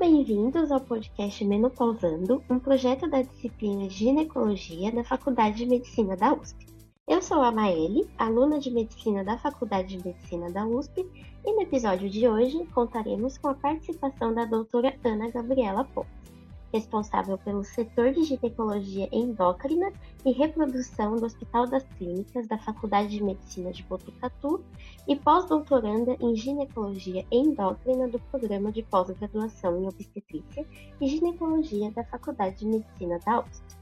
bem-vindos ao podcast Menopausando, um projeto da disciplina Ginecologia da Faculdade de Medicina da USP. Eu sou a Maeli, aluna de Medicina da Faculdade de Medicina da USP, e no episódio de hoje contaremos com a participação da doutora Ana Gabriela Pontes responsável pelo setor de ginecologia endócrina e reprodução do Hospital das Clínicas da Faculdade de Medicina de Botucatu e pós-doutoranda em ginecologia endócrina do programa de pós-graduação em obstetrícia e ginecologia da Faculdade de Medicina da USP.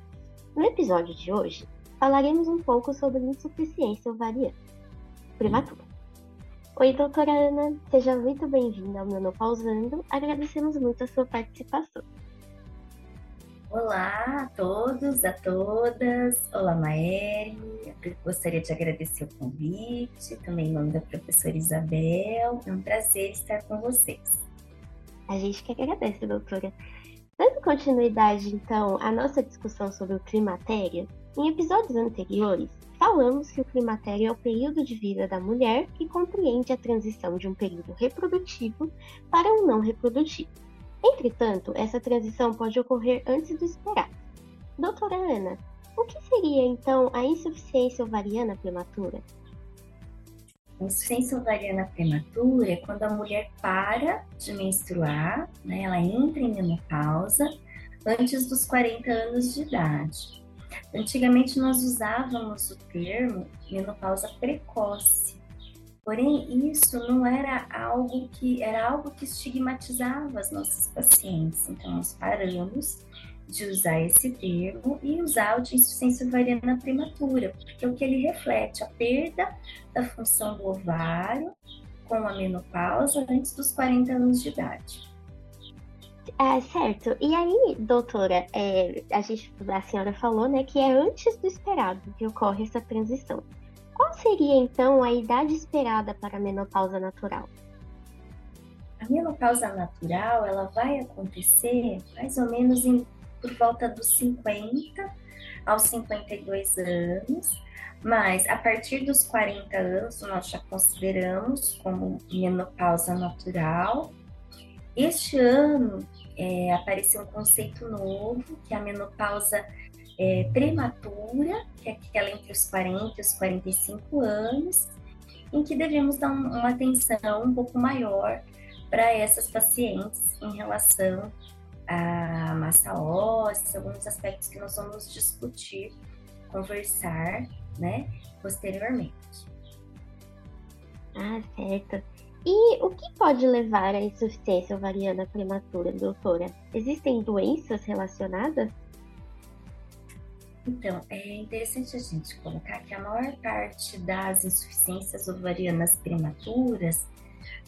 No episódio de hoje, falaremos um pouco sobre insuficiência ovariana prematura. Oi, doutora Ana, seja muito bem-vinda ao Menopausando. Agradecemos muito a sua participação. Olá a todos, a todas. Olá, Maeri. Gostaria de agradecer o convite, também em nome da professora Isabel. É um prazer estar com vocês. A gente que agradece, doutora. Dando continuidade, então, à nossa discussão sobre o climatério, em episódios anteriores, falamos que o climatério é o período de vida da mulher que compreende a transição de um período reprodutivo para um não reprodutivo. Entretanto, essa transição pode ocorrer antes do esperado. Doutora Ana, o que seria então a insuficiência ovariana prematura? A insuficiência ovariana prematura é quando a mulher para de menstruar, né, ela entra em menopausa antes dos 40 anos de idade. Antigamente nós usávamos o termo menopausa precoce, Porém, isso não era algo que era algo que estigmatizava as nossas pacientes. Então, nós paramos de usar esse termo e usar o de insuficiência ovariana prematura, porque o que ele reflete a perda da função do ovário com a menopausa antes dos 40 anos de idade. É, certo. E aí, doutora, é, a, gente, a senhora falou né, que é antes do esperado que ocorre essa transição. Qual seria então a idade esperada para a menopausa natural? A menopausa natural ela vai acontecer mais ou menos em, por volta dos 50 aos 52 anos, mas a partir dos 40 anos nós já consideramos como menopausa natural. Este ano é, apareceu um conceito novo, que é a menopausa é, prematura, que é aquela entre os 40 e os 45 anos, em que devemos dar um, uma atenção um pouco maior para essas pacientes em relação à massa óssea, alguns aspectos que nós vamos discutir, conversar, né, posteriormente. Ah, certo. E o que pode levar à insuficiência ovariana prematura, doutora? Existem doenças relacionadas? Então, é interessante a gente colocar que a maior parte das insuficiências ovarianas prematuras,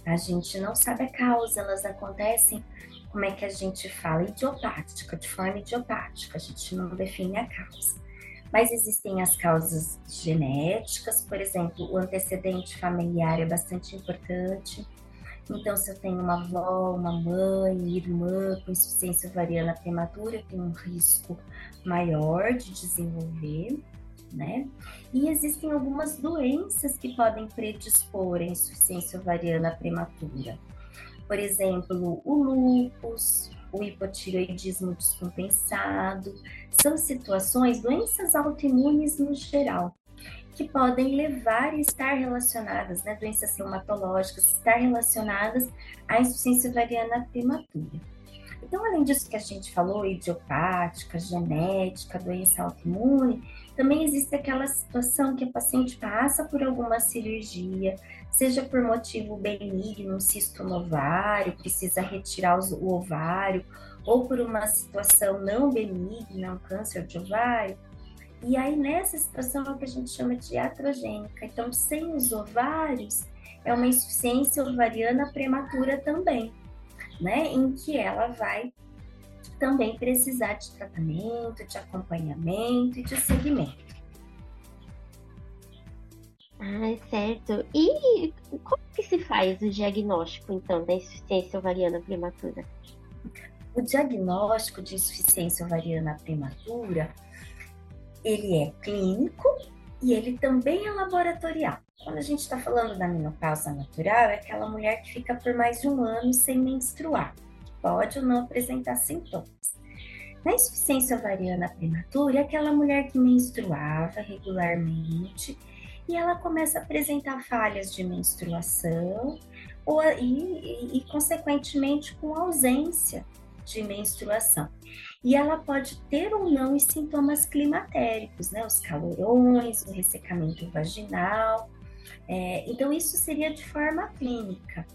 a gente não sabe a causa, elas acontecem, como é que a gente fala, idiopática, de forma idiopática, a gente não define a causa. Mas existem as causas genéticas, por exemplo, o antecedente familiar é bastante importante. Então, se eu tenho uma avó, uma mãe, irmã com insuficiência ovariana prematura, eu tenho um risco maior de desenvolver, né? E existem algumas doenças que podem predispor a insuficiência ovariana prematura. Por exemplo, o lúpus, o hipotireoidismo descompensado, são situações, doenças autoimunes no geral, que podem levar e estar relacionadas, né, doenças reumatológicas, estar relacionadas à insuficiência ovariana prematura. Então, além disso que a gente falou, idiopática, genética, doença autoimune, também existe aquela situação que a paciente passa por alguma cirurgia, seja por motivo benigno, um cisto no ovário, precisa retirar o ovário, ou por uma situação não benigna, um câncer de ovário. E aí, nessa situação, é o que a gente chama de iatrogênica. Então, sem os ovários, é uma insuficiência ovariana prematura também né? Em que ela vai também precisar de tratamento, de acompanhamento e de seguimento. Ah, certo. E como que se faz o diagnóstico, então, da insuficiência ovariana prematura? O diagnóstico de insuficiência ovariana prematura, ele é clínico e ele também é laboratorial. Quando a gente está falando da menopausa natural, é aquela mulher que fica por mais de um ano sem menstruar. pode ou não apresentar sintomas. Na insuficiência ovariana prematura, é aquela mulher que menstruava regularmente e ela começa a apresentar falhas de menstruação ou, e, e, e consequentemente, com ausência de menstruação. E ela pode ter ou não os sintomas climatéricos, né? Os calorões, o ressecamento vaginal. É, então, isso seria de forma clínica.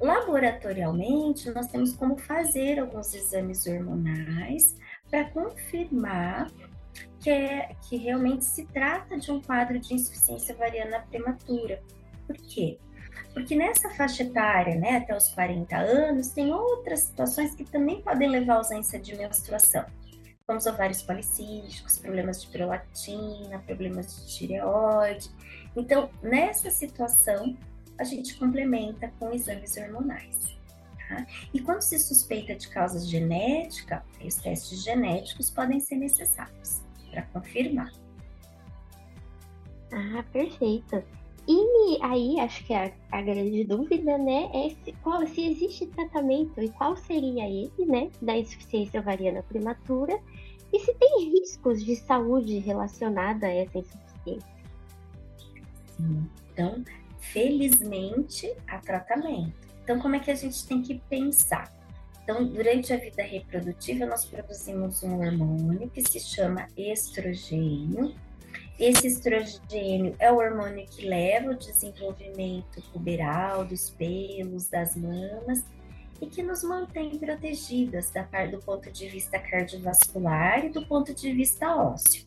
Laboratorialmente, nós temos como fazer alguns exames hormonais para confirmar que, é, que realmente se trata de um quadro de insuficiência ovariana prematura. Por quê? Porque nessa faixa etária, né, até os 40 anos, tem outras situações que também podem levar à ausência de menstruação, como os ovários policísticos, problemas de prolactina, problemas de tireoide. Então, nessa situação, a gente complementa com exames hormonais. Tá? E quando se suspeita de causa genética, os testes genéticos podem ser necessários para confirmar. Ah, perfeito. E aí, acho que a, a grande dúvida, né, é se, qual, se existe tratamento e qual seria ele, né, da insuficiência ovariana prematura e se tem riscos de saúde relacionada a essa insuficiência. Então, felizmente, há tratamento. Então, como é que a gente tem que pensar? Então, durante a vida reprodutiva, nós produzimos um hormônio que se chama estrogênio, esse estrogênio é o hormônio que leva o desenvolvimento puberal dos pelos, das mamas e que nos mantém protegidas da parte do ponto de vista cardiovascular e do ponto de vista ósseo.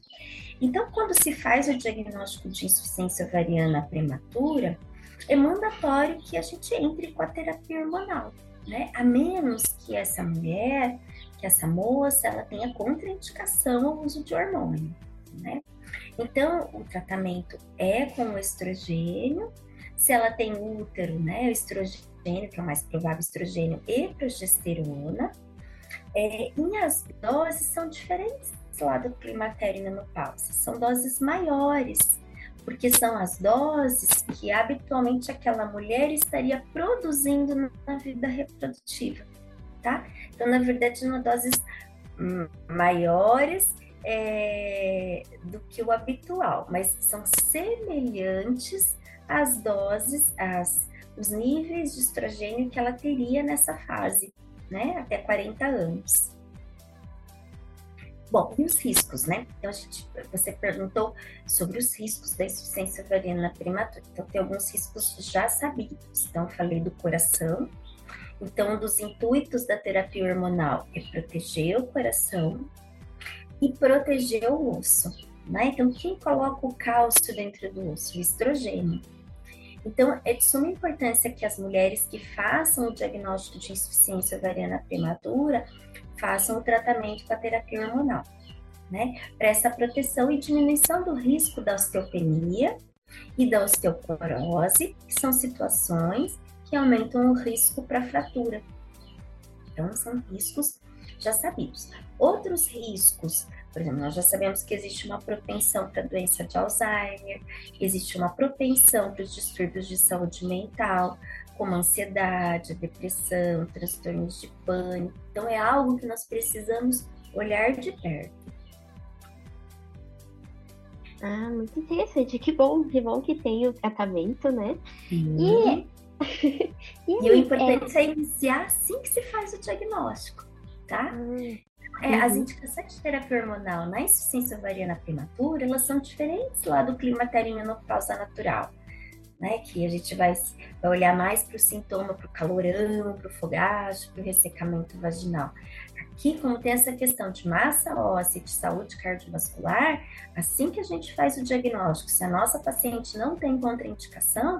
Então, quando se faz o diagnóstico de insuficiência ovariana prematura, é mandatório que a gente entre com a terapia hormonal, né? A menos que essa mulher, que essa moça, ela tenha contraindicação ao uso de hormônio, né? Então, o tratamento é com o estrogênio. Se ela tem útero, né, o estrogênio, que é o mais provável, estrogênio e progesterona. É, e as doses são diferentes lá do climatério e menopausa. São doses maiores, porque são as doses que habitualmente aquela mulher estaria produzindo na vida reprodutiva, tá? Então, na verdade, são doses maiores é, do que o habitual, mas são semelhantes às doses, às, os níveis de estrogênio que ela teria nessa fase, né, até 40 anos. Bom, e os riscos, né? Então, a gente, você perguntou sobre os riscos da insuficiência ovariana prematura. Então, tem alguns riscos já sabidos. Então, falei do coração. Então, um dos intuitos da terapia hormonal é proteger o coração, e proteger o osso. Né? Então, quem coloca o cálcio dentro do osso? O estrogênio. Então, é de suma importância que as mulheres que façam o diagnóstico de insuficiência ovariana prematura façam o tratamento com a terapia hormonal, né? Para essa proteção e diminuição do risco da osteopenia e da osteoporose, que são situações que aumentam o risco para fratura. Então, são riscos já sabidos. Outros riscos, por exemplo, nós já sabemos que existe uma propensão para a doença de Alzheimer, existe uma propensão para os distúrbios de saúde mental, como ansiedade, depressão, transtornos de pânico. Então, é algo que nós precisamos olhar de perto. Ah, muito interessante. Que bom, que bom que tem o tratamento, né? Sim. E, e, e o importante é... é iniciar assim que se faz o diagnóstico tá? É, as uhum. indicações de terapia hormonal na insuficiência ovariana prematura, elas são diferentes lá do climatério menopausa natural, né? Que a gente vai, vai olhar mais para o sintoma, para o calorão, para o fogacho, para o ressecamento vaginal. Aqui, como tem essa questão de massa óssea e de saúde cardiovascular, assim que a gente faz o diagnóstico, se a nossa paciente não tem contraindicação,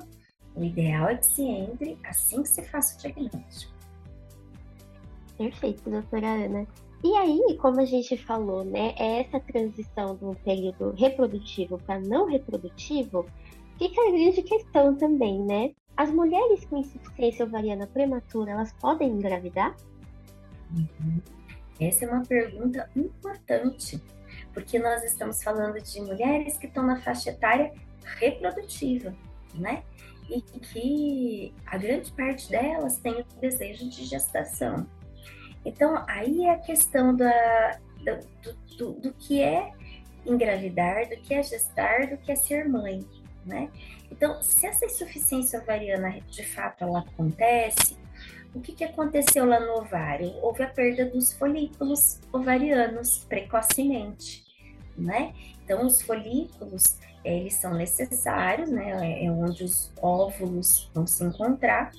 o ideal é que se entre assim que se faça o diagnóstico. Perfeito, doutora Ana. E aí, como a gente falou, né, é essa transição do período reprodutivo para não reprodutivo, fica a grande questão também, né? As mulheres com insuficiência ovariana prematura, elas podem engravidar? Uhum. Essa é uma pergunta importante, porque nós estamos falando de mulheres que estão na faixa etária reprodutiva, né? E que a grande parte delas tem o desejo de gestação. Então, aí é a questão da, do, do, do que é engravidar, do que é gestar, do que é ser mãe, né? Então, se essa insuficiência ovariana de fato ela acontece, o que, que aconteceu lá no ovário? Houve a perda dos folículos ovarianos precocemente, né? Então, os folículos, eles são necessários, né? É onde os óvulos vão se encontrar.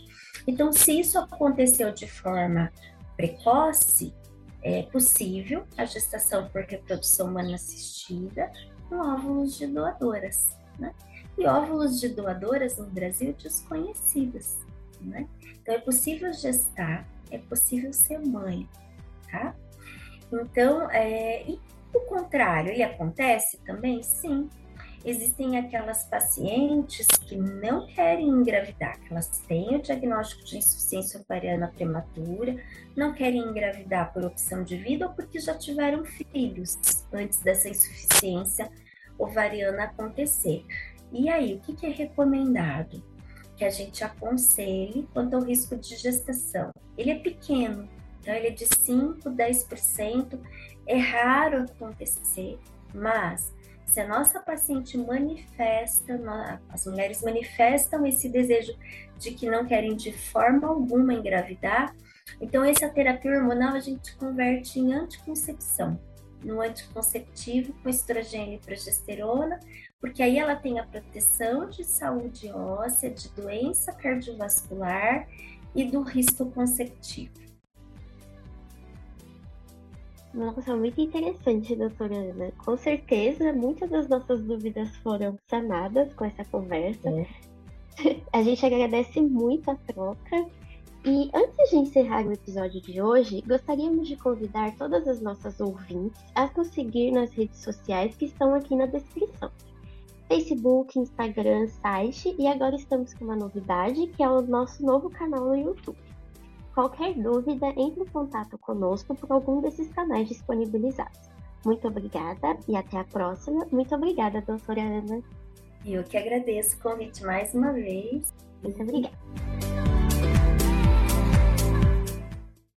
Então, se isso aconteceu de forma precoce, é possível a gestação por reprodução humana assistida com óvulos de doadoras, né? E óvulos de doadoras no Brasil desconhecidas, né? Então é possível gestar, é possível ser mãe, tá? Então, é, e o contrário, ele acontece também? Sim, existem aquelas pacientes que não querem engravidar, que elas têm o diagnóstico de insuficiência ovariana prematura, não querem engravidar por opção de vida ou porque já tiveram filhos antes dessa insuficiência ovariana acontecer. E aí, o que, é recomendado? Que a gente aconselhe quanto ao risco de gestação. Ele é pequeno, então ele é de 5, 10%, é raro acontecer, mas se a nossa paciente manifesta, as mulheres manifestam esse desejo de que não querem de forma alguma engravidar, então essa terapia hormonal a gente converte em anticoncepção, no anticonceptivo com estrogênio e progesterona, porque aí ela tem a proteção de saúde óssea, de doença cardiovascular e do risco conceptivo. Nossa, muito interessante, doutora Ana. Com certeza, muitas das nossas dúvidas foram sanadas com essa conversa. É. A gente agradece muito a troca. E antes de encerrar o episódio de hoje, gostaríamos de convidar todas as nossas ouvintes a nos seguir nas redes sociais que estão aqui na descrição. Facebook, Instagram, site e agora estamos com uma novidade que é o nosso novo canal no YouTube. Qualquer dúvida, entre em contato conosco por algum desses canais disponibilizados. Muito obrigada e até a próxima. Muito obrigada, doutora Ana. Eu que agradeço o convite mais uma vez. Muito obrigada.